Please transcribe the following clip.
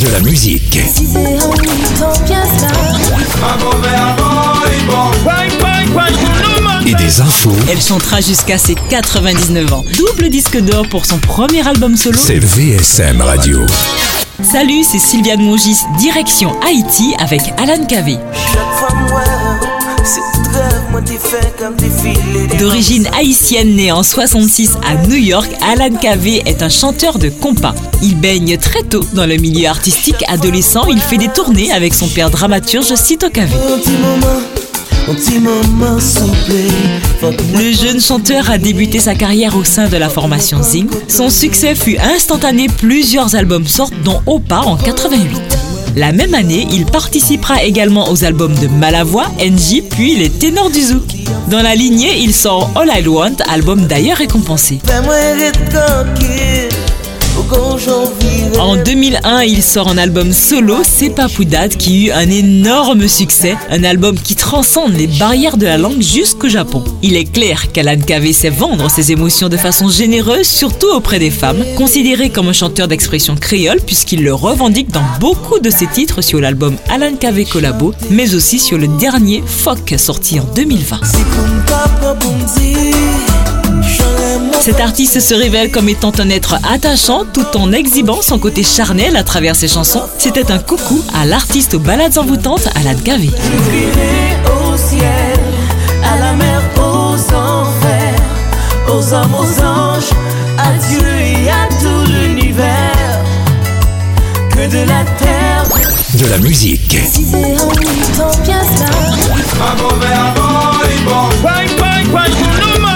De la musique. Et des infos. Elle chantera jusqu'à ses 99 ans. Double disque d'or pour son premier album solo. C'est VSM Radio. Salut, c'est Sylviane Mongis, direction Haïti avec Alan Kavé. D'origine haïtienne né en 66 à New York, Alan Kavé est un chanteur de compas. Il baigne très tôt dans le milieu artistique. Adolescent, il fait des tournées avec son père dramaturge Sito Kavé. Le jeune chanteur a débuté sa carrière au sein de la formation Zing. Son succès fut instantané, plusieurs albums sortent dont Opa en 88. La même année, il participera également aux albums de Malavoie, NJ, puis Les Ténors du Zouk. Dans la lignée, il sort All I Want, album d'ailleurs récompensé. En 2001, il sort un album solo, C'est pas Poudade, qui eut un énorme succès, un album qui transcende les barrières de la langue jusqu'au Japon. Il est clair qu'Alan Kavé sait vendre ses émotions de façon généreuse, surtout auprès des femmes, considéré comme un chanteur d'expression créole puisqu'il le revendique dans beaucoup de ses titres sur l'album Alan Kavé Collabo, mais aussi sur le dernier Foc sorti en 2020. Cet artiste se révèle comme étant un être attachant tout en exhibant son côté charnel à travers ses chansons. C'était un coucou à l'artiste aux balades envoûtantes à la Gavé. au ciel, à la mer, aux enfers, aux hommes, aux anges, à Dieu et à tout l'univers. Que de la terre, De la musique.